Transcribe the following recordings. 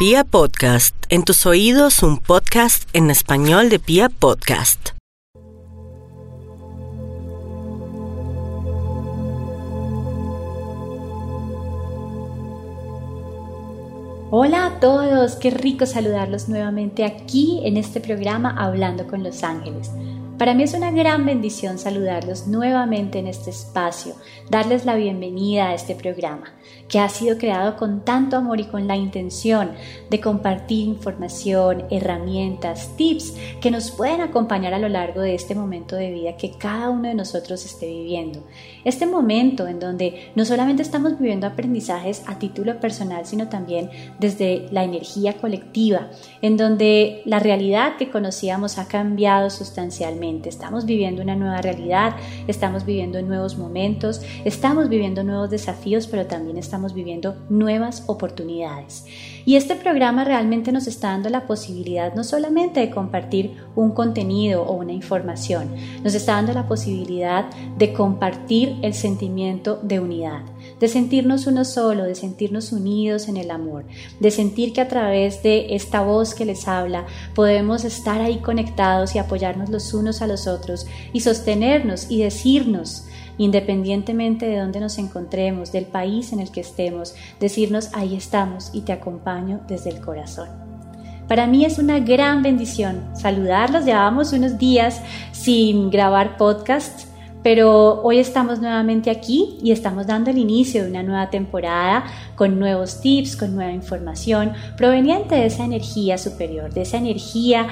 Pia Podcast, en tus oídos un podcast en español de Pia Podcast. Hola a todos, qué rico saludarlos nuevamente aquí en este programa Hablando con los Ángeles. Para mí es una gran bendición saludarlos nuevamente en este espacio, darles la bienvenida a este programa que ha sido creado con tanto amor y con la intención de compartir información, herramientas, tips que nos pueden acompañar a lo largo de este momento de vida que cada uno de nosotros esté viviendo. Este momento en donde no solamente estamos viviendo aprendizajes a título personal, sino también desde la energía colectiva, en donde la realidad que conocíamos ha cambiado sustancialmente. Estamos viviendo una nueva realidad, estamos viviendo nuevos momentos, estamos viviendo nuevos desafíos, pero también estamos viviendo nuevas oportunidades. Y este programa realmente nos está dando la posibilidad no solamente de compartir un contenido o una información, nos está dando la posibilidad de compartir el sentimiento de unidad, de sentirnos uno solo, de sentirnos unidos en el amor, de sentir que a través de esta voz que les habla podemos estar ahí conectados y apoyarnos los unos a los otros y sostenernos y decirnos independientemente de dónde nos encontremos, del país en el que estemos, decirnos ahí estamos y te acompaño desde el corazón. Para mí es una gran bendición saludarlos. Llevábamos unos días sin grabar podcast, pero hoy estamos nuevamente aquí y estamos dando el inicio de una nueva temporada con nuevos tips, con nueva información proveniente de esa energía superior, de esa energía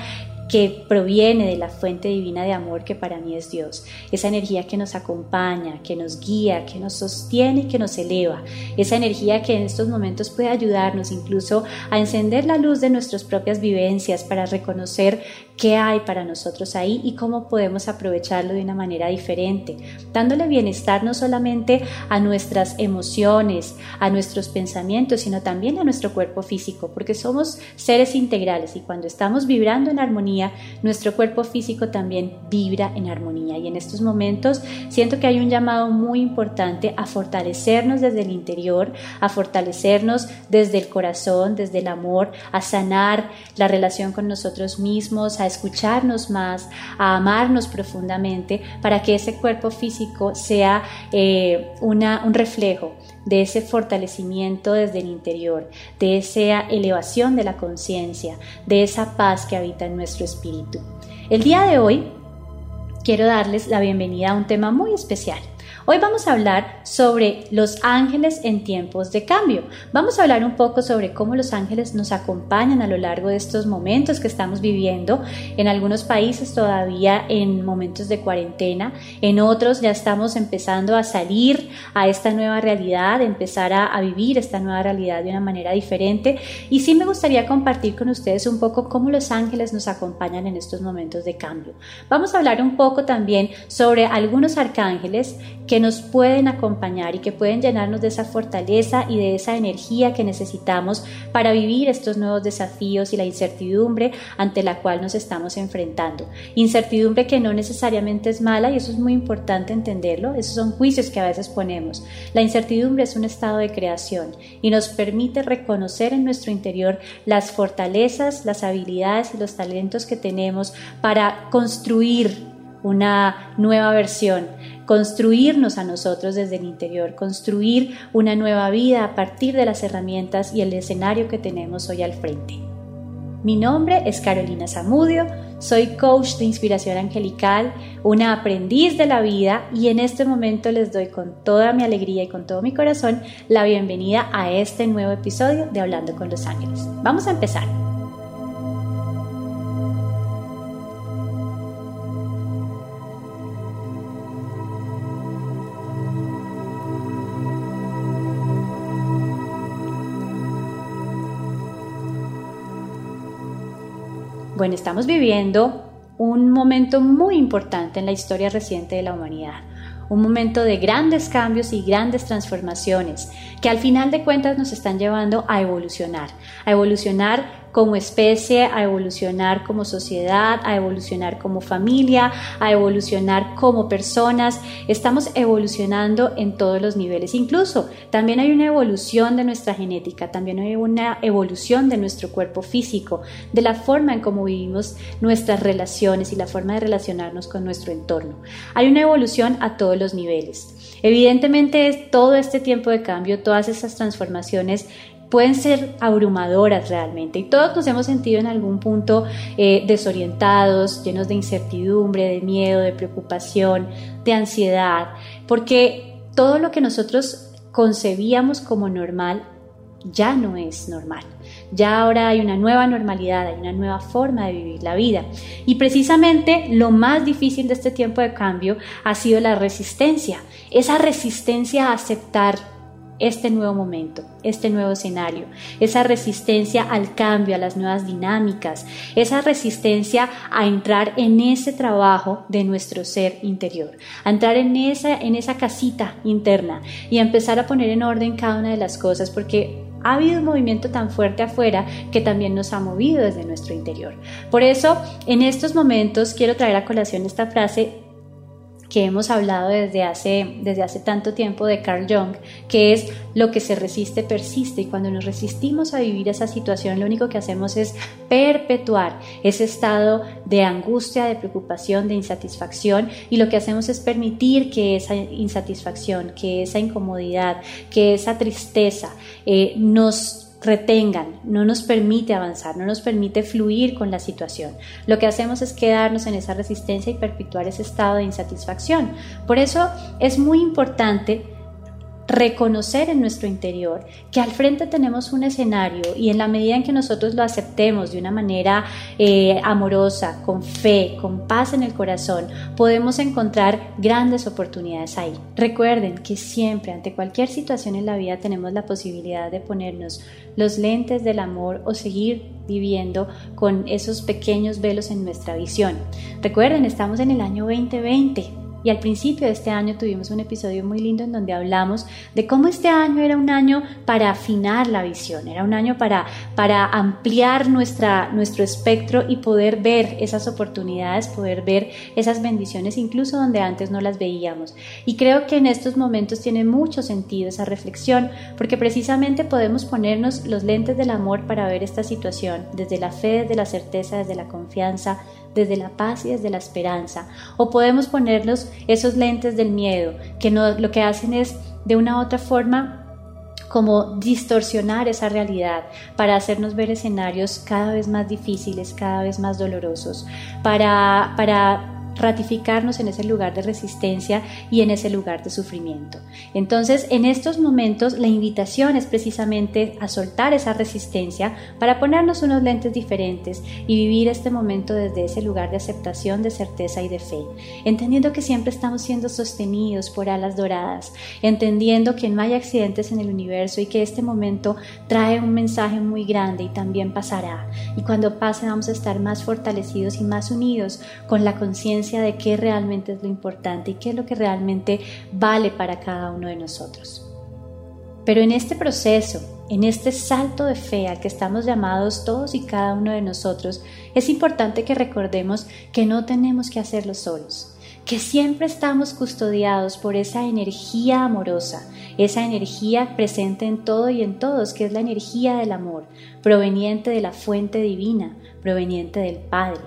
que proviene de la fuente divina de amor que para mí es Dios. Esa energía que nos acompaña, que nos guía, que nos sostiene que nos eleva. Esa energía que en estos momentos puede ayudarnos incluso a encender la luz de nuestras propias vivencias para reconocer qué hay para nosotros ahí y cómo podemos aprovecharlo de una manera diferente, dándole bienestar no solamente a nuestras emociones, a nuestros pensamientos, sino también a nuestro cuerpo físico, porque somos seres integrales y cuando estamos vibrando en armonía, nuestro cuerpo físico también vibra en armonía. Y en estos momentos siento que hay un llamado muy importante a fortalecernos desde el interior, a fortalecernos desde el corazón, desde el amor, a sanar la relación con nosotros mismos, a escucharnos más, a amarnos profundamente, para que ese cuerpo físico sea eh, una, un reflejo de ese fortalecimiento desde el interior, de esa elevación de la conciencia, de esa paz que habita en nuestro espíritu. El día de hoy quiero darles la bienvenida a un tema muy especial Hoy vamos a hablar sobre los ángeles en tiempos de cambio. Vamos a hablar un poco sobre cómo los ángeles nos acompañan a lo largo de estos momentos que estamos viviendo. En algunos países todavía en momentos de cuarentena, en otros ya estamos empezando a salir a esta nueva realidad, empezar a, vivir esta nueva realidad de una manera diferente. Y sí me gustaría compartir con ustedes un poco cómo los ángeles nos acompañan en estos momentos de cambio. Vamos a hablar un poco también sobre algunos arcángeles que nos pueden acompañar y que pueden llenarnos de esa fortaleza y de esa energía que necesitamos para vivir estos nuevos desafíos y la incertidumbre ante la cual nos estamos enfrentando. Incertidumbre que no necesariamente es mala y eso es muy importante entenderlo, esos son juicios que a veces ponemos. La incertidumbre es un estado de creación y nos permite reconocer en nuestro interior las fortalezas, las habilidades y los talentos que tenemos para construir una nueva versión, construirnos a nosotros desde el interior, construir una nueva vida a partir de las herramientas y el escenario que tenemos hoy al frente. Mi nombre es Carolina Zamudio, soy coach de inspiración angelical, una aprendiz de la vida y en este momento les doy con toda mi alegría y con todo mi corazón la bienvenida a este nuevo episodio de Hablando con los Ángeles. Vamos a empezar. Bueno, estamos viviendo un momento muy importante en la historia reciente de la humanidad, un momento de grandes cambios y grandes transformaciones que al final de cuentas nos están llevando a evolucionar, a evolucionar como especie, a evolucionar como sociedad, a evolucionar como familia, a evolucionar como personas. Estamos evolucionando en todos los niveles. Incluso también hay una evolución de nuestra genética, también hay una evolución de nuestro cuerpo físico, de la forma en cómo vivimos nuestras relaciones y la forma de relacionarnos con nuestro entorno. Hay una evolución a todos los niveles. Evidentemente, todo este tiempo de cambio, todas estas transformaciones pueden ser abrumadoras realmente y todos nos hemos sentido en algún punto eh, desorientados, llenos de incertidumbre, de miedo, de preocupación, de ansiedad, porque todo lo que nosotros concebíamos como normal ya no es normal. Ya ahora hay una nueva normalidad, hay una nueva forma de vivir la vida. Y precisamente lo más difícil de este tiempo de cambio ha sido la resistencia, esa resistencia a aceptar este nuevo momento, este nuevo escenario, esa resistencia al cambio, a las nuevas dinámicas, esa resistencia a entrar en ese trabajo de nuestro ser interior, a entrar en esa, en esa casita interna y a empezar a poner en orden cada una de las cosas, porque ha habido un movimiento tan fuerte afuera que también nos ha movido desde nuestro interior. Por eso, en estos momentos quiero traer a colación esta frase que hemos hablado desde hace, desde hace tanto tiempo de Carl Jung, que es lo que se resiste persiste. Y cuando nos resistimos a vivir esa situación lo único que hacemos es perpetuar ese estado de angustia, de preocupación, de insatisfacción. Y lo que hacemos es permitir que esa insatisfacción, que esa incomodidad, que esa tristeza eh, nos retengan, no nos permite avanzar, no nos permite fluir con la situación. Lo que hacemos es quedarnos en esa resistencia y perpetuar ese estado de insatisfacción. Por eso es muy importante reconocer en nuestro interior que al frente tenemos un escenario y en la medida en que nosotros lo aceptemos de una manera eh, amorosa, con fe, con paz en el corazón, podemos encontrar grandes oportunidades ahí. Recuerden que siempre, ante cualquier situación en la vida, tenemos la posibilidad de ponernos los lentes del amor o seguir viviendo con esos pequeños velos en nuestra visión. Recuerden, estamos en el año 2020 y al principio de este año tuvimos un episodio muy lindo en donde hablamos de cómo este año era un año para afinar la visión, era un año para, para ampliar nuestra, nuestro espectro y poder ver esas oportunidades, poder ver esas bendiciones incluso donde antes no las veíamos. Y creo que en estos momentos tiene mucho sentido esa reflexión porque precisamente podemos ponernos los lentes del amor para ver esta situación desde la fe, desde la certeza, desde la confianza, desde la paz y desde la esperanza. O podemos ponernos esos lentes del miedo, que no, lo que hacen es de una u otra forma como distorsionar esa realidad para hacernos ver escenarios cada vez más difíciles, cada vez más dolorosos, para, para ratificarnos en ese lugar de resistencia y en ese lugar de sufrimiento. Entonces, en estos momentos, la invitación es precisamente a soltar esa resistencia para ponernos unos lentes diferentes y vivir este momento desde ese lugar de aceptación, de certeza y de fe, entendiendo que siempre estamos siendo sostenidos por alas doradas, entendiendo que no hay accidentes en el universo y que este momento trae un mensaje muy grande y también pasará. Y cuando pase vamos a estar más fortalecidos y más unidos con la conciencia de qué realmente es lo importante y qué es lo que realmente vale para cada uno de nosotros. Pero en este proceso, en este salto de fe al que estamos llamados todos y cada uno de nosotros, es importante que recordemos que no tenemos que hacerlo solos, que siempre estamos custodiados por esa energía amorosa, esa energía presente en todo y en todos, que es la energía del amor, proveniente de la fuente divina, proveniente del Padre.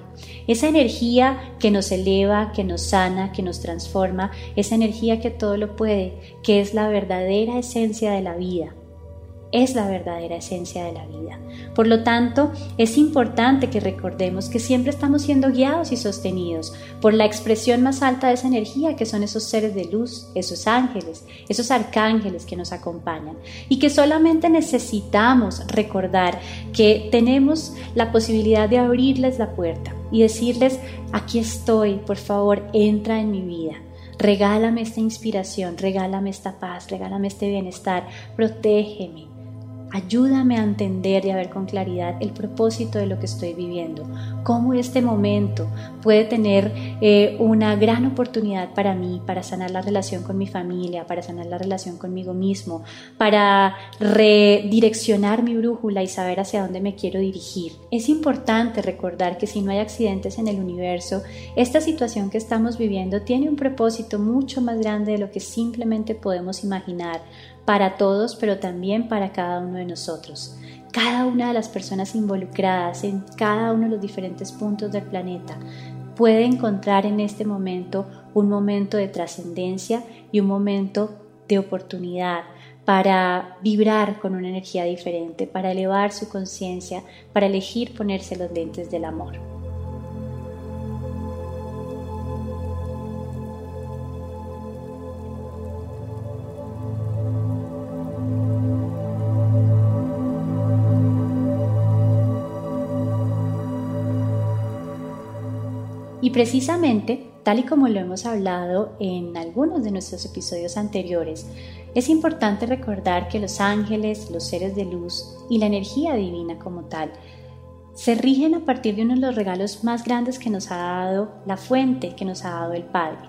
Esa energía que nos eleva, que nos sana, que nos transforma, esa energía que todo lo puede, que es la verdadera esencia de la vida es la verdadera esencia de la vida. Por lo tanto, es importante que recordemos que siempre estamos siendo guiados y sostenidos por la expresión más alta de esa energía que son esos seres de luz, esos ángeles, esos arcángeles que nos acompañan y que solamente necesitamos recordar que tenemos la posibilidad de abrirles la puerta y decirles, aquí estoy, por favor, entra en mi vida. Regálame esta inspiración, regálame esta paz, regálame este bienestar, protégeme, Ayúdame a entender y a ver con claridad el propósito de lo que estoy viviendo, cómo este momento puede tener eh, una gran oportunidad para mí, para sanar la relación con mi familia, para sanar la relación conmigo mismo, para redireccionar mi brújula y saber hacia dónde me quiero dirigir. Es importante recordar que si no hay accidentes en el universo, esta situación que estamos viviendo tiene un propósito mucho más grande de lo que simplemente podemos imaginar para todos, pero también para cada uno de nosotros. Cada una de las personas involucradas en cada uno de los diferentes puntos del planeta puede encontrar en este momento un momento de trascendencia y un momento de oportunidad para vibrar con una energía diferente, para elevar su conciencia, para elegir ponerse los lentes del amor. Precisamente, tal y como lo hemos hablado en algunos de nuestros episodios anteriores, es importante recordar que los ángeles, los seres de luz y la energía divina como tal se rigen a partir de uno de los regalos más grandes que nos ha dado la fuente, que nos ha dado el Padre,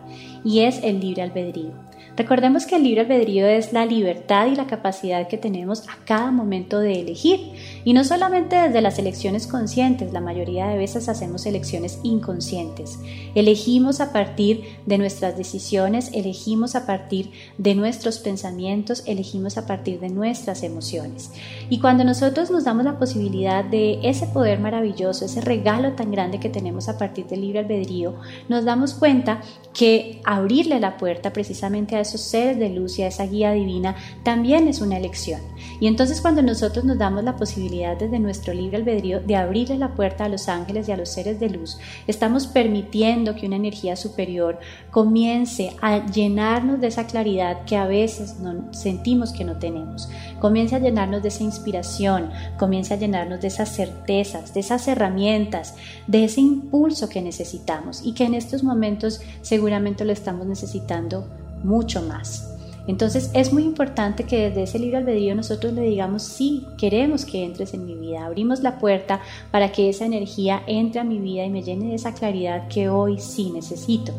y es el libre albedrío. Recordemos que el libre albedrío es la libertad y la capacidad que tenemos a cada momento de elegir. Y no solamente desde las elecciones conscientes, la mayoría de veces hacemos elecciones inconscientes. Elegimos a partir de nuestras decisiones, elegimos a partir de nuestros pensamientos, elegimos a partir de nuestras emociones. Y cuando nosotros nos damos la posibilidad de ese poder maravilloso, ese regalo tan grande que tenemos a partir del libre albedrío, nos damos cuenta que abrirle la puerta precisamente a esos seres de luz y a esa guía divina también es una elección. Y entonces cuando nosotros nos damos la posibilidad desde nuestro libre albedrío de abrirle la puerta a los ángeles y a los seres de luz, estamos permitiendo que una energía superior comience a llenarnos de esa claridad que a veces no, sentimos que no tenemos. Comience a llenarnos de esa inspiración, comience a llenarnos de esas certezas, de esas herramientas, de ese impulso que necesitamos y que en estos momentos seguramente lo estamos necesitando mucho más. Entonces es muy importante que desde ese libre albedrío nosotros le digamos, sí, queremos que entres en mi vida, abrimos la puerta para que esa energía entre a mi vida y me llene de esa claridad que hoy sí necesito.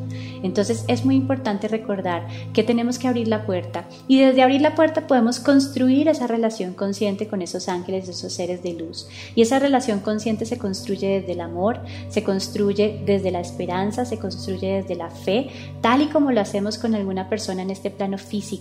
Entonces es muy importante recordar que tenemos que abrir la puerta y desde abrir la puerta podemos construir esa relación consciente con esos ángeles, esos seres de luz. Y esa relación consciente se construye desde el amor, se construye desde la esperanza, se construye desde la fe, tal y como lo hacemos con alguna persona en este plano físico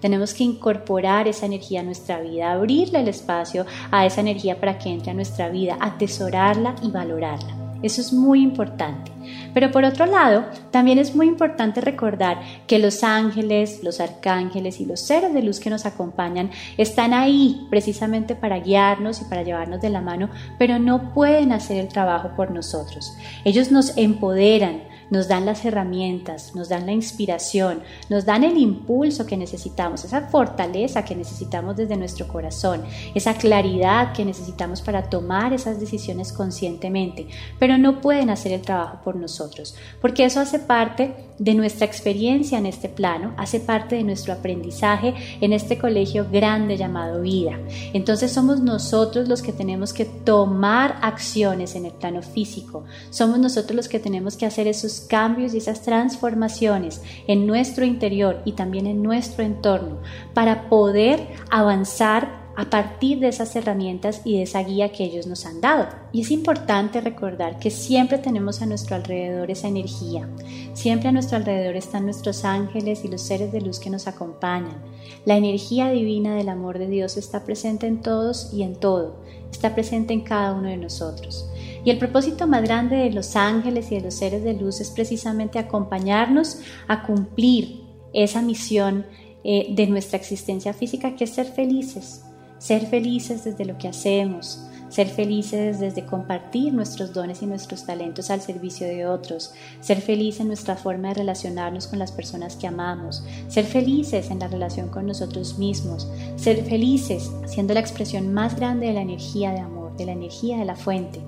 tenemos que incorporar esa energía a nuestra vida, abrirle el espacio a esa energía para que entre a nuestra vida, atesorarla y valorarla. Eso es muy importante. Pero por otro lado, también es muy importante recordar que los ángeles, los arcángeles y los seres de luz que nos acompañan están ahí precisamente para guiarnos y para llevarnos de la mano, pero no pueden hacer el trabajo por nosotros. Ellos nos empoderan, nos dan las herramientas, nos dan la inspiración, nos dan el impulso que necesitamos, esa fortaleza que necesitamos desde nuestro corazón, esa claridad que necesitamos para tomar esas decisiones conscientemente, pero no pueden hacer el trabajo por nosotros, porque eso hace parte de nuestra experiencia en este plano, hace parte de nuestro aprendizaje en este colegio grande llamado vida. Entonces somos nosotros los que tenemos que tomar acciones en el plano físico, somos nosotros los que tenemos que hacer esos cambios y esas transformaciones en nuestro interior y también en nuestro entorno para poder avanzar a partir de esas herramientas y de esa guía que ellos nos han dado. Y es importante recordar que siempre tenemos a nuestro alrededor esa energía. Siempre a nuestro alrededor están nuestros ángeles y los seres de luz que nos acompañan. La energía divina del amor de Dios está presente en todos y en todo. Está presente en cada uno de nosotros. Y el propósito más grande de los ángeles y de los seres de luz es precisamente acompañarnos a cumplir esa misión eh, de nuestra existencia física, que es ser felices, ser felices desde lo que hacemos, ser felices desde compartir nuestros dones y nuestros talentos al servicio de otros, ser felices en nuestra forma de relacionarnos con las personas que amamos, ser felices en la relación con nosotros mismos, ser felices siendo la expresión más grande de la energía de amor, de la energía de la fuente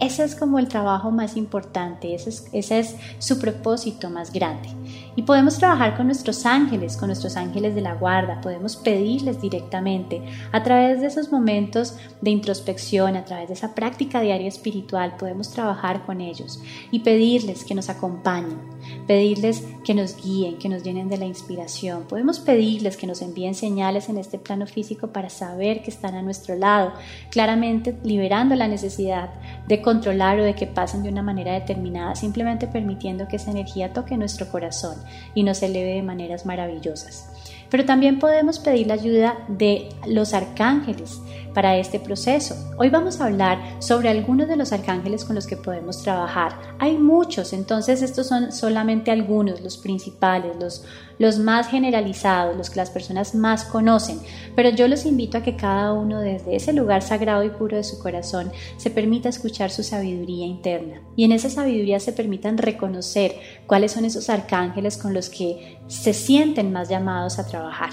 ese es como el trabajo más importante, ese es, ese es su propósito más grande. Y podemos trabajar con nuestros ángeles, con nuestros ángeles de la guarda, podemos pedirles directamente a través de esos momentos de introspección, a través de esa práctica diaria espiritual, podemos trabajar con ellos y pedirles que nos acompañen, pedirles que nos guíen, que nos llenen de la inspiración. Podemos pedirles que nos envíen señales en este plano físico para saber que están a nuestro lado, claramente liberando la necesidad de controlar o de que pasen de una manera determinada, simplemente permitiendo que esa energía toque nuestro corazón y nos eleve de maneras maravillosas. Pero también podemos pedir la ayuda de los arcángeles para este proceso. Hoy vamos a hablar sobre algunos de los arcángeles con los que podemos trabajar. Hay muchos, entonces estos son solamente algunos, los principales, los, los más generalizados, los que las personas más conocen. Pero yo los invito a que cada uno desde ese lugar sagrado y puro de su corazón se permita escuchar su sabiduría interna. Y en esa sabiduría se permitan reconocer cuáles son esos arcángeles con los que se sienten más llamados a trabajar.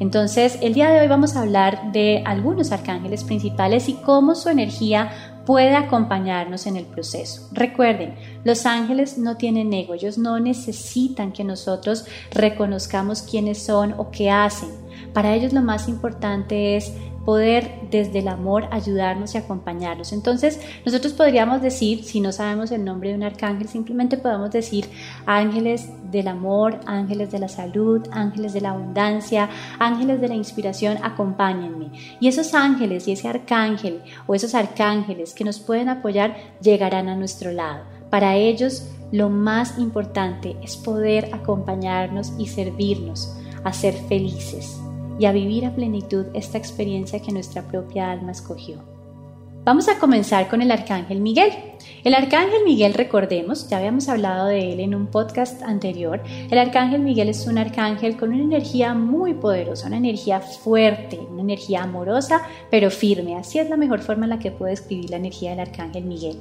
Entonces, el día de hoy vamos a hablar de algunos arcángeles principales y cómo su energía puede acompañarnos en el proceso. Recuerden, los ángeles no tienen ego, ellos no necesitan que nosotros reconozcamos quiénes son o qué hacen. Para ellos lo más importante es poder desde el amor ayudarnos y acompañarnos. Entonces, nosotros podríamos decir, si no sabemos el nombre de un arcángel, simplemente podemos decir ángeles del amor, ángeles de la salud, ángeles de la abundancia, ángeles de la inspiración, acompáñenme. Y esos ángeles y ese arcángel o esos arcángeles que nos pueden apoyar llegarán a nuestro lado. Para ellos, lo más importante es poder acompañarnos y servirnos a ser felices y a vivir a plenitud esta experiencia que nuestra propia alma escogió. Vamos a comenzar con el Arcángel Miguel. El Arcángel Miguel, recordemos, ya habíamos hablado de él en un podcast anterior, el Arcángel Miguel es un arcángel con una energía muy poderosa, una energía fuerte, una energía amorosa, pero firme. Así es la mejor forma en la que puedo describir la energía del Arcángel Miguel.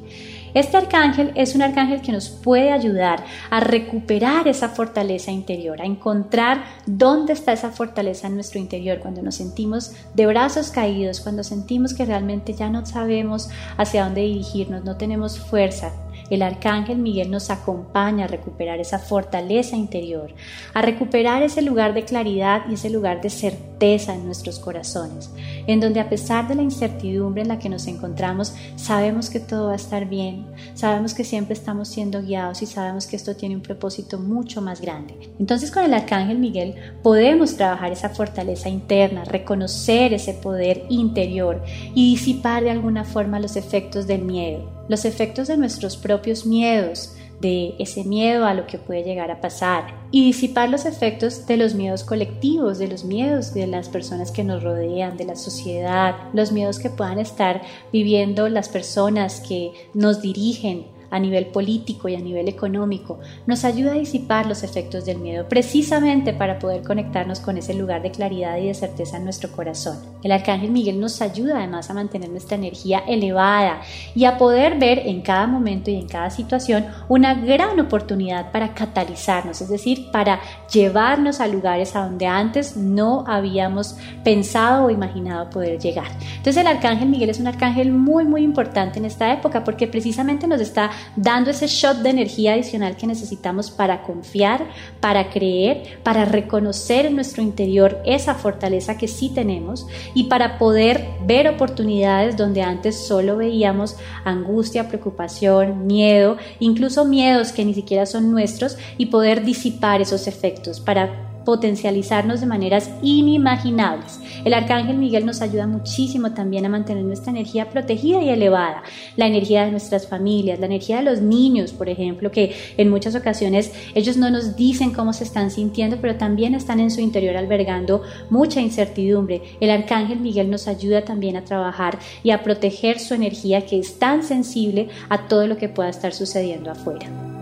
Este arcángel es un arcángel que nos puede ayudar a recuperar esa fortaleza interior, a encontrar dónde está esa fortaleza en nuestro interior, cuando nos sentimos de brazos caídos, cuando sentimos que realmente ya no sabemos hacia dónde dirigirnos, no tenemos fuerza, el arcángel Miguel nos acompaña a recuperar esa fortaleza interior, a recuperar ese lugar de claridad y ese lugar de certeza en nuestros corazones, en donde a pesar de la incertidumbre en la que nos encontramos, sabemos que todo va a estar bien, sabemos que siempre estamos siendo guiados y sabemos que esto tiene un propósito mucho más grande. Entonces con el arcángel Miguel podemos trabajar esa fortaleza interna, reconocer ese poder interior y disipar de alguna forma los efectos del miedo los efectos de nuestros propios miedos, de ese miedo a lo que puede llegar a pasar y disipar los efectos de los miedos colectivos, de los miedos de las personas que nos rodean, de la sociedad, los miedos que puedan estar viviendo las personas que nos dirigen a nivel político y a nivel económico, nos ayuda a disipar los efectos del miedo, precisamente para poder conectarnos con ese lugar de claridad y de certeza en nuestro corazón. El Arcángel Miguel nos ayuda además a mantener nuestra energía elevada y a poder ver en cada momento y en cada situación una gran oportunidad para catalizarnos, es decir, para llevarnos a lugares a donde antes no habíamos pensado o imaginado poder llegar. Entonces el Arcángel Miguel es un arcángel muy muy importante en esta época porque precisamente nos está dando ese shot de energía adicional que necesitamos para confiar, para creer, para reconocer en nuestro interior esa fortaleza que sí tenemos y para poder ver oportunidades donde antes solo veíamos angustia, preocupación, miedo, incluso miedos que ni siquiera son nuestros y poder disipar esos efectos para potencializarnos de maneras inimaginables. El arcángel Miguel nos ayuda muchísimo también a mantener nuestra energía protegida y elevada, la energía de nuestras familias, la energía de los niños, por ejemplo, que en muchas ocasiones ellos no nos dicen cómo se están sintiendo, pero también están en su interior albergando mucha incertidumbre. El arcángel Miguel nos ayuda también a trabajar y a proteger su energía que es tan sensible a todo lo que pueda estar sucediendo afuera.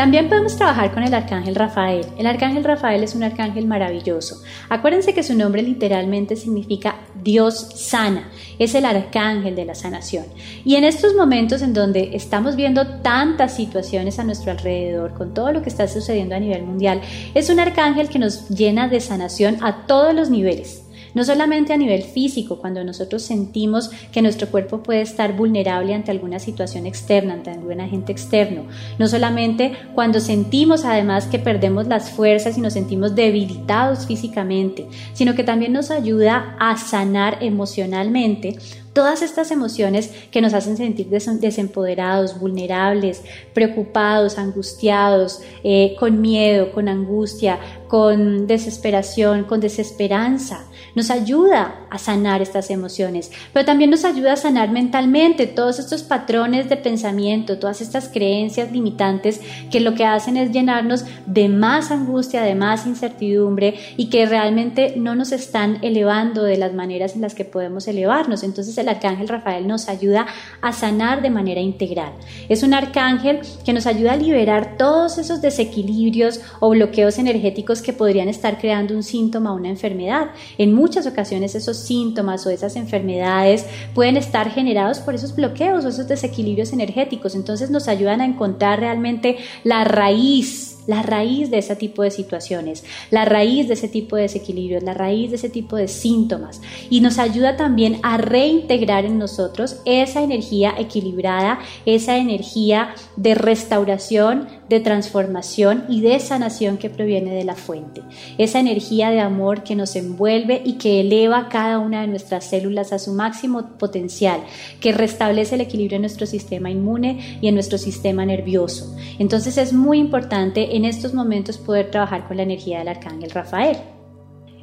También podemos trabajar con el arcángel Rafael. El arcángel Rafael es un arcángel maravilloso. Acuérdense que su nombre literalmente significa Dios sana. Es el arcángel de la sanación. Y en estos momentos en donde estamos viendo tantas situaciones a nuestro alrededor, con todo lo que está sucediendo a nivel mundial, es un arcángel que nos llena de sanación a todos los niveles. No solamente a nivel físico, cuando nosotros sentimos que nuestro cuerpo puede estar vulnerable ante alguna situación externa, ante algún agente externo. No solamente cuando sentimos además que perdemos las fuerzas y nos sentimos debilitados físicamente, sino que también nos ayuda a sanar emocionalmente Todas estas emociones que nos hacen sentir desempoderados, vulnerables, preocupados, angustiados, eh, con miedo, con angustia, con desesperación, con desesperanza. Nos ayuda a sanar estas emociones, pero también nos ayuda a sanar mentalmente todos estos patrones de pensamiento, todas estas creencias limitantes que lo que hacen es llenarnos de más angustia, de más incertidumbre y que realmente no nos están elevando de las maneras en las que podemos elevarnos. Entonces el arcángel Rafael nos ayuda a sanar de manera integral. Es un arcángel que nos ayuda a liberar todos esos desequilibrios o bloqueos energéticos que podrían estar creando un síntoma una enfermedad. En muchas ocasiones esos síntomas o esas enfermedades pueden estar generados por esos bloqueos o esos desequilibrios energéticos. Entonces nos ayudan a encontrar realmente la raíz la raíz de ese tipo de situaciones, la raíz de ese tipo de desequilibrios, la raíz de ese tipo de síntomas y nos ayuda también a reintegrar en nosotros esa energía equilibrada, esa energía de restauración, de transformación y de sanación que proviene de la fuente, esa energía de amor que nos envuelve y que eleva cada una de nuestras células a su máximo potencial, que restablece el equilibrio en nuestro sistema inmune y en nuestro sistema nervioso. Entonces es muy importante en estos momentos poder trabajar con la energía del arcángel Rafael.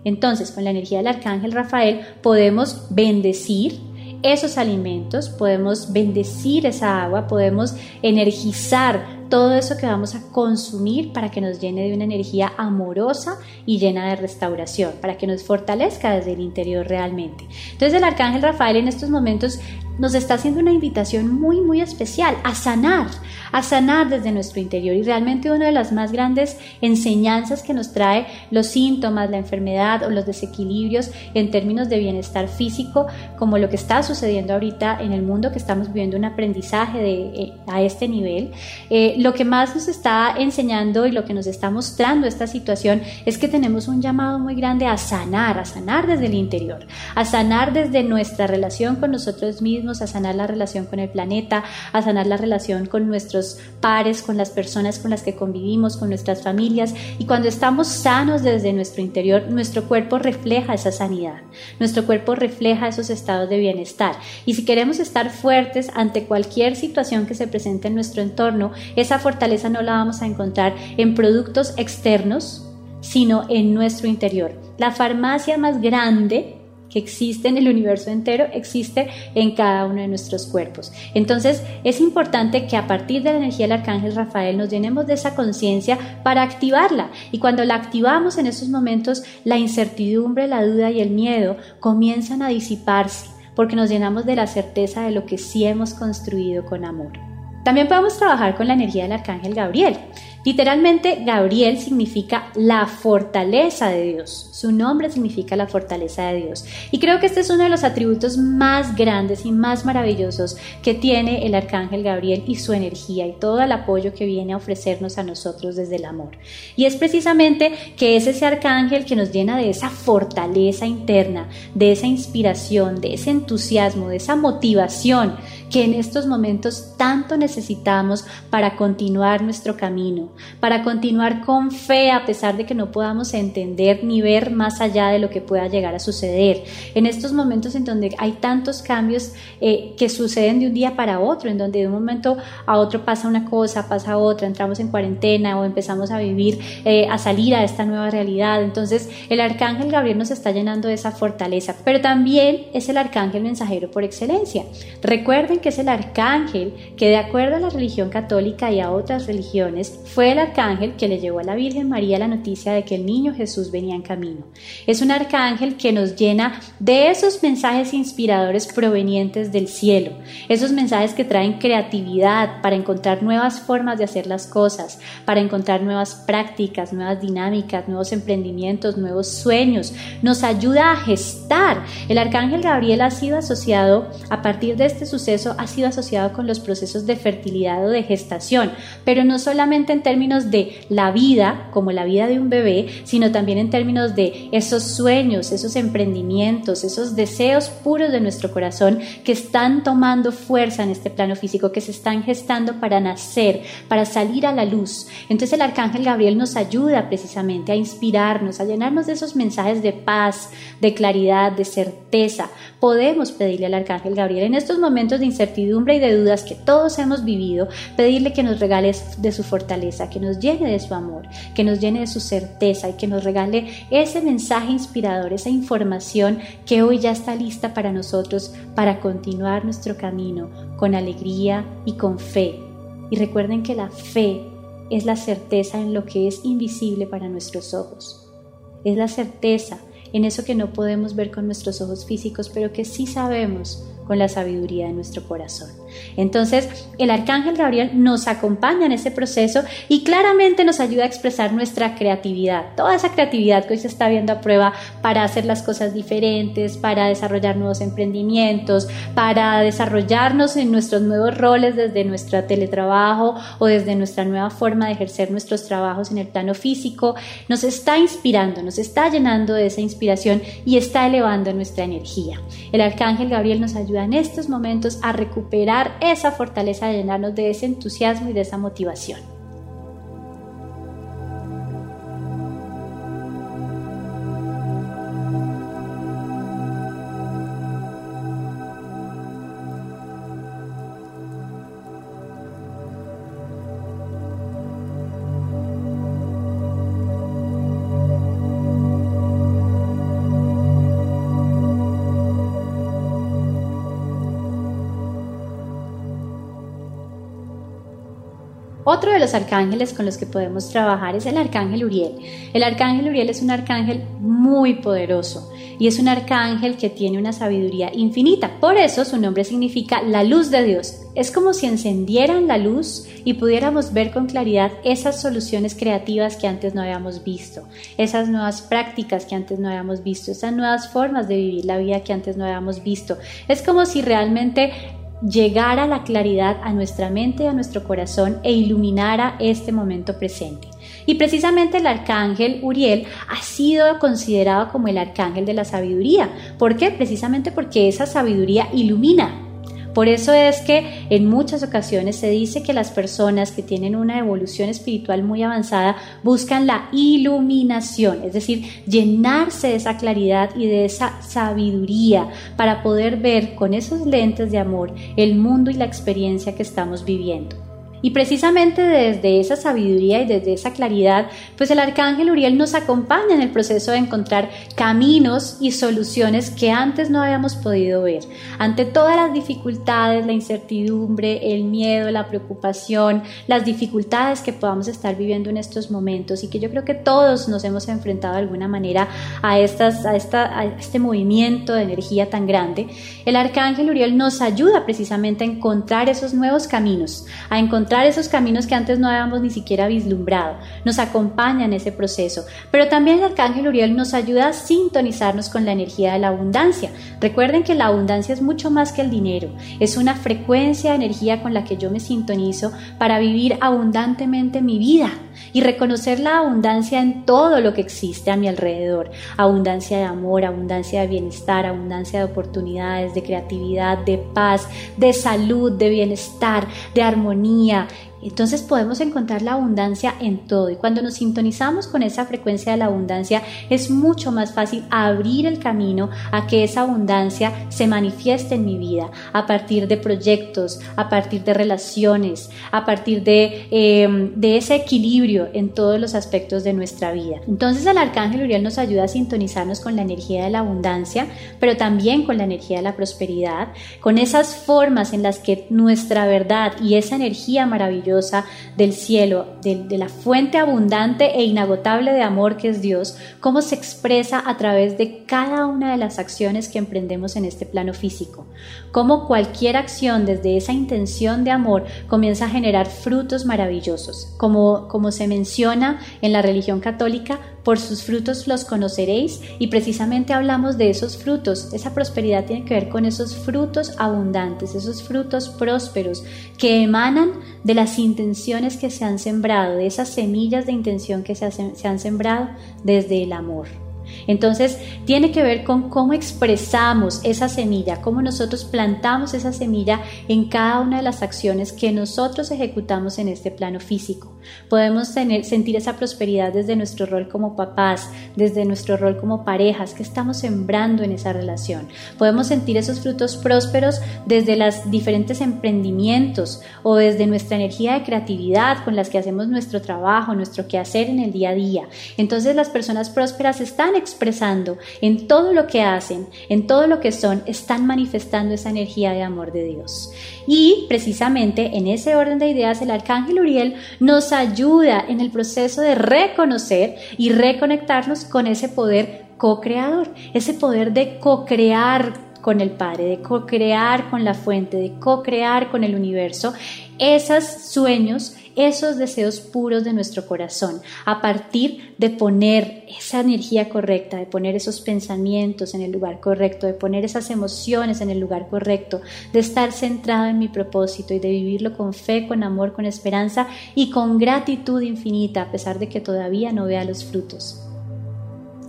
Entonces, con la energía del arcángel Rafael podemos bendecir esos alimentos, podemos bendecir esa agua, podemos energizar todo eso que vamos a consumir para que nos llene de una energía amorosa y llena de restauración, para que nos fortalezca desde el interior realmente. Entonces el arcángel Rafael en estos momentos nos está haciendo una invitación muy, muy especial a sanar, a sanar desde nuestro interior. Y realmente una de las más grandes enseñanzas que nos trae los síntomas, la enfermedad o los desequilibrios en términos de bienestar físico, como lo que está sucediendo ahorita en el mundo, que estamos viviendo un aprendizaje de, eh, a este nivel, eh, lo que más nos está enseñando y lo que nos está mostrando esta situación es que tenemos un llamado muy grande a sanar, a sanar desde el interior, a sanar desde nuestra relación con nosotros mismos, a sanar la relación con el planeta, a sanar la relación con nuestros pares, con las personas con las que convivimos, con nuestras familias. Y cuando estamos sanos desde nuestro interior, nuestro cuerpo refleja esa sanidad, nuestro cuerpo refleja esos estados de bienestar. Y si queremos estar fuertes ante cualquier situación que se presente en nuestro entorno, esa fortaleza no la vamos a encontrar en productos externos, sino en nuestro interior. La farmacia más grande que existe en el universo entero, existe en cada uno de nuestros cuerpos. Entonces es importante que a partir de la energía del arcángel Rafael nos llenemos de esa conciencia para activarla. Y cuando la activamos en esos momentos, la incertidumbre, la duda y el miedo comienzan a disiparse porque nos llenamos de la certeza de lo que sí hemos construido con amor. También podemos trabajar con la energía del arcángel Gabriel. Literalmente, Gabriel significa la fortaleza de Dios. Su nombre significa la fortaleza de Dios. Y creo que este es uno de los atributos más grandes y más maravillosos que tiene el arcángel Gabriel y su energía y todo el apoyo que viene a ofrecernos a nosotros desde el amor. Y es precisamente que es ese arcángel que nos llena de esa fortaleza interna, de esa inspiración, de ese entusiasmo, de esa motivación que en estos momentos tanto necesitamos para continuar nuestro camino, para continuar con fe a pesar de que no podamos entender ni ver más allá de lo que pueda llegar a suceder. En estos momentos en donde hay tantos cambios eh, que suceden de un día para otro, en donde de un momento a otro pasa una cosa, pasa otra, entramos en cuarentena o empezamos a vivir, eh, a salir a esta nueva realidad. Entonces el arcángel Gabriel nos está llenando de esa fortaleza, pero también es el arcángel mensajero por excelencia. Recuerden Que es el arcángel que de acuerdo a la religión católica y a otras religiones fue el arcángel que le llevó a la Virgen María la noticia de que el niño Jesús venía en camino. Es un arcángel que nos llena de esos mensajes inspiradores provenientes del cielo, esos mensajes que traen creatividad para encontrar nuevas formas de hacer las cosas, para encontrar nuevas prácticas, nuevas dinámicas, nuevos emprendimientos, nuevos sueños. Nos ayuda a gestar. El arcángel Gabriel ha sido asociado, a partir de este suceso, ha sido asociado con los procesos de fertilidad o de gestación, pero no solamente en términos de la vida, como la vida de un bebé, sino también en términos de esos sueños, esos emprendimientos, esos deseos puros de nuestro corazón que están tomando fuerza en este plano físico, que se están gestando para nacer, para salir a la luz. Entonces el arcángel Gabriel nos ayuda precisamente a inspirarnos, a llenarnos de esos mensajes de paz, de claridad, de certeza. Podemos pedirle al arcángel Gabriel en estos momentos de incertidumbre y de dudas que todos hemos vivido, pedirle que nos regale de su fortaleza, que nos llene de su amor, que nos llene de su certeza y que nos regale ese mensaje inspirador, esa información que hoy ya está lista para nosotros para continuar nuestro camino con alegría y con fe. Y recuerden que la fe es la certeza en lo que es invisible para nuestros ojos. Es la certeza en eso que no podemos ver con nuestros ojos físicos, pero que sí sabemos con la sabiduría de nuestro corazón. Entonces, el arcángel Gabriel nos acompaña en ese proceso y claramente nos ayuda a expresar nuestra creatividad, toda esa creatividad que hoy se está viendo a prueba para hacer las cosas diferentes, para desarrollar nuevos emprendimientos, para desarrollarnos en nuestros nuevos roles desde nuestro teletrabajo o desde nuestra nueva forma de ejercer nuestros trabajos en el plano físico, nos está inspirando, nos está llenando de esa inspiración y está elevando nuestra energía. El arcángel Gabriel nos ayuda en estos momentos a recuperar esa fortaleza de llenarnos de ese entusiasmo y de esa motivación. Otro de los arcángeles con los que podemos trabajar es el arcángel Uriel. El arcángel Uriel es un arcángel muy poderoso y es un arcángel que tiene una sabiduría infinita. Por eso su nombre significa la luz de Dios. Es como si encendieran la luz y pudiéramos ver con claridad esas soluciones creativas que antes no habíamos visto, esas nuevas prácticas que antes no habíamos visto, esas nuevas formas de vivir la vida que antes no habíamos visto. Es como si realmente llegara la claridad a nuestra mente a nuestro corazón e iluminara este momento presente. Y precisamente el arcángel Uriel ha sido considerado como el arcángel de la sabiduría. ¿Por qué? Precisamente porque esa sabiduría ilumina, por eso es que en muchas ocasiones se dice que las personas que tienen una evolución espiritual muy avanzada buscan la iluminación, es decir, llenarse de esa claridad y de esa sabiduría para poder ver con esos lentes de amor el mundo y la experiencia que estamos viviendo. Y precisamente desde esa sabiduría y desde esa claridad, pues el arcángel Uriel nos acompaña en el proceso de encontrar caminos y soluciones que antes no habíamos podido ver. Ante todas las dificultades, la incertidumbre, el miedo, la preocupación, las dificultades que podamos estar viviendo en estos momentos y que yo creo que todos nos hemos enfrentado de alguna manera a, estas, a, esta, a este movimiento de energía tan grande, el arcángel Uriel nos ayuda precisamente a encontrar esos nuevos caminos, a encontrar esos caminos que antes no habíamos ni siquiera vislumbrado. Nos acompaña en ese proceso. Pero también el Arcángel Uriel nos ayuda a sintonizarnos con la energía de la abundancia. Recuerden que la abundancia es mucho más que el dinero. Es una frecuencia de energía con la que yo me sintonizo para vivir abundantemente mi vida y reconocer la abundancia en todo lo que existe a mi alrededor. Abundancia de amor, abundancia de bienestar, abundancia de oportunidades, de creatividad, de paz, de salud, de bienestar, de armonía compañía entonces podemos encontrar la abundancia en todo y cuando nos sintonizamos con esa frecuencia de la abundancia es mucho más fácil abrir el camino a que esa abundancia se manifieste en mi vida a partir de proyectos, a partir de relaciones, a partir de, em, de ese equilibrio en todos los aspectos de nuestra vida. Entonces el arcángel Uriel nos ayuda a sintonizarnos con la energía de la abundancia, pero también con la energía de la prosperidad, con esas formas en las que nuestra verdad y esa energía maravillosa del cielo, de, la fuente abundante e inagotable de amor que es Dios, cómo se expresa a través de cada una de las acciones que emprendemos en este plano físico, cómo cualquier acción desde esa intención de amor comienza a generar frutos maravillosos, como, como se menciona en la religión católica, por sus frutos los conoceréis y precisamente hablamos de esos frutos. Esa prosperidad tiene que ver con esos frutos abundantes, esos frutos prósperos que emanan de las intenciones que se han sembrado, de esas semillas de intención que se, han sembrado desde el amor. Entonces, tiene que ver con cómo expresamos esa semilla, cómo nosotros plantamos esa semilla en cada una de las acciones que nosotros ejecutamos en este plano físico. Podemos sentir esa prosperidad desde nuestro rol como papás, desde nuestro rol como parejas, que estamos sembrando en esa relación. Podemos sentir esos frutos prósperos desde los diferentes emprendimientos o desde nuestra energía de creatividad con las que hacemos nuestro trabajo, nuestro quehacer en el día a día. Entonces las personas prósperas están expresando en todo lo que hacen, en todo lo que son, están manifestando esa energía de amor de Dios. Y precisamente en ese orden de ideas el arcángel Uriel nos ayuda en el proceso de reconocer y reconectarnos con ese poder co-creador, ese poder de co-crear con el Padre, de co-crear con la fuente, de co-crear con el universo, esos sueños, esos deseos puros de nuestro corazón, a partir de poner esa energía correcta, de poner esos pensamientos en el lugar correcto, de poner esas emociones en el lugar correcto, de estar centrado en mi propósito y de vivirlo con fe, con amor, con esperanza y con gratitud infinita, a pesar de que todavía no vea los frutos.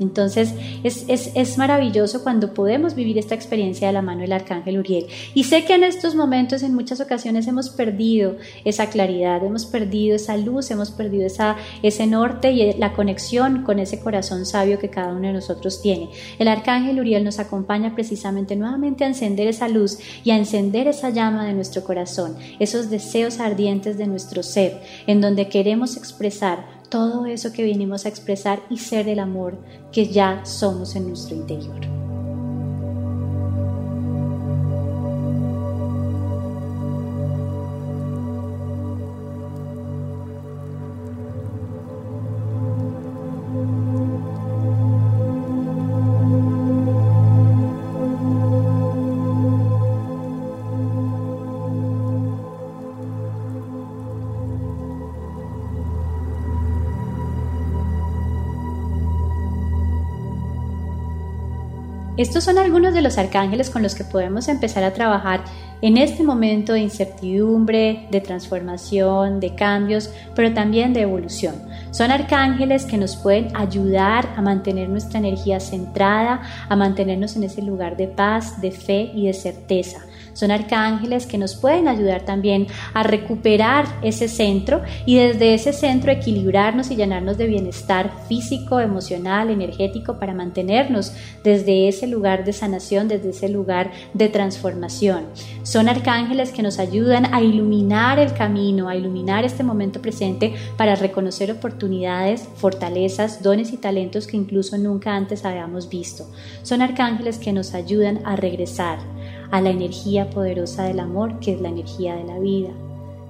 Entonces es, maravilloso cuando podemos vivir esta experiencia de la mano del arcángel Uriel. Y sé que en estos momentos, en muchas ocasiones, hemos perdido esa claridad, hemos perdido esa luz, hemos perdido esa, ese norte y la conexión con ese corazón sabio que cada uno de nosotros tiene. El arcángel Uriel nos acompaña precisamente nuevamente a encender esa luz y a encender esa llama de nuestro corazón, esos deseos ardientes de nuestro ser, en donde queremos expresar todo eso que vinimos a expresar y ser el amor que ya somos en nuestro interior. Estos son algunos de los arcángeles con los que podemos empezar a trabajar en este momento de incertidumbre, de transformación, de cambios, pero también de evolución. Son arcángeles que nos pueden ayudar a mantener nuestra energía centrada, a mantenernos en ese lugar de paz, de fe y de certeza. Son arcángeles que nos pueden ayudar también a recuperar ese centro y desde ese centro equilibrarnos y llenarnos de bienestar físico, emocional, energético para mantenernos desde ese lugar de sanación, desde ese lugar de transformación. Son arcángeles que nos ayudan a iluminar el camino, a iluminar este momento presente para reconocer oportunidades, fortalezas, dones y talentos que incluso nunca antes habíamos visto. Son arcángeles que nos ayudan a regresar a la energía poderosa del amor, que es la energía de la vida,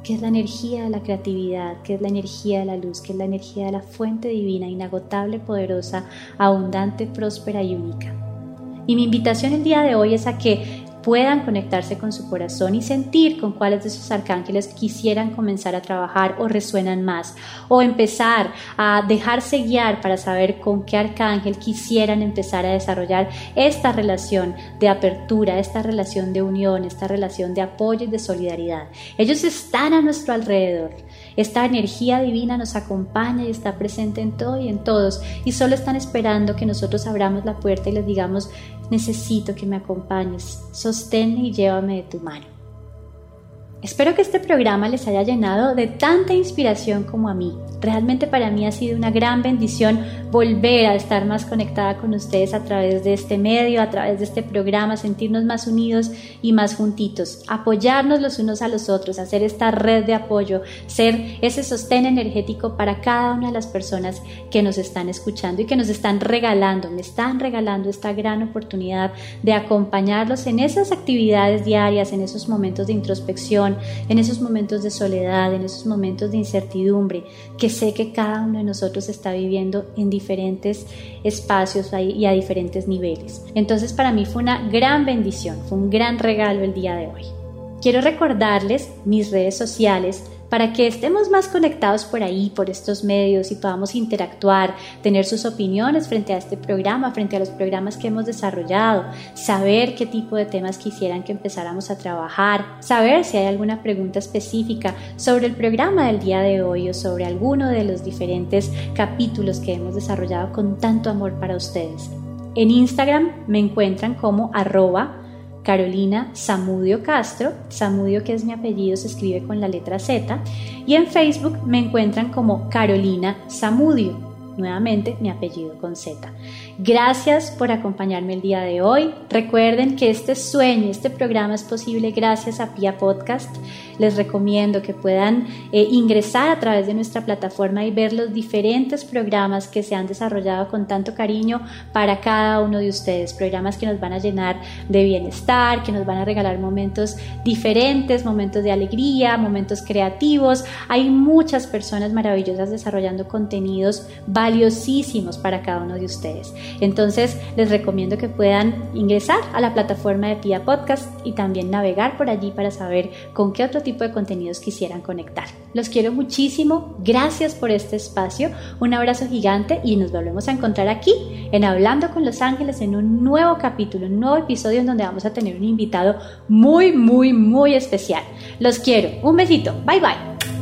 que es la energía de la creatividad, que es la energía de la luz, que es la energía de la fuente divina, inagotable, poderosa, abundante, próspera y única. Y mi invitación el día de hoy es a que puedan conectarse con su corazón y sentir con cuáles de esos arcángeles quisieran comenzar a trabajar o resuenan más, o empezar a dejarse guiar para saber con qué arcángel quisieran empezar a desarrollar esta relación de apertura, esta relación de unión, esta relación de apoyo y de solidaridad. Ellos están a nuestro alrededor. Esta energía divina nos acompaña y está presente en todo y en todos y solo están esperando que nosotros abramos la puerta y les digamos, necesito que me acompañes, sosténme y llévame de tu mano. Espero que este programa les haya llenado de tanta inspiración como a mí. Realmente para mí ha sido una gran bendición volver a estar más conectada con ustedes a través de este medio, a través de este programa, sentirnos más unidos y más juntitos, apoyarnos los unos a los otros, hacer esta red de apoyo, ser ese sostén energético para cada una de las personas que nos están escuchando y que nos están regalando, me están regalando esta gran oportunidad de acompañarlos en esas actividades diarias, en esos momentos de introspección, en esos momentos de soledad, en esos momentos de incertidumbre, que sé que cada uno de nosotros está viviendo en diferentes espacios y a diferentes niveles. Entonces para mí fue una gran bendición, fue un gran regalo el día de hoy. Quiero recordarles mis redes sociales para que estemos más conectados por ahí, por estos medios y podamos interactuar, tener sus opiniones frente a este programa, frente a los programas que hemos desarrollado, saber qué tipo de temas quisieran que empezáramos a trabajar, saber si hay alguna pregunta específica sobre el programa del día de hoy o sobre alguno de los diferentes capítulos que hemos desarrollado con tanto amor para ustedes. En Instagram me encuentran como arroba Carolina Samudio Castro, Samudio que es mi apellido se escribe con la letra Z, y en Facebook me encuentran como Carolina Samudio nuevamente mi apellido con Z. Gracias por acompañarme el día de hoy. Recuerden que este sueño, este programa es posible gracias a Pia Podcast. Les recomiendo que puedan eh, ingresar a través de nuestra plataforma y ver los diferentes programas que se han desarrollado con tanto cariño para cada uno de ustedes. Programas que nos van a llenar de bienestar, que nos van a regalar momentos diferentes, momentos de alegría, momentos creativos. Hay muchas personas maravillosas desarrollando contenidos valiosísimos para cada uno de ustedes. Entonces les recomiendo que puedan ingresar a la plataforma de Pia Podcast y también navegar por allí para saber con qué otro tipo de contenidos quisieran conectar. Los quiero muchísimo, gracias por este espacio, un abrazo gigante y nos volvemos a encontrar aquí en Hablando con los Ángeles en un nuevo capítulo, un nuevo episodio en donde vamos a tener un invitado muy, muy, muy especial. Los quiero, un besito, bye bye.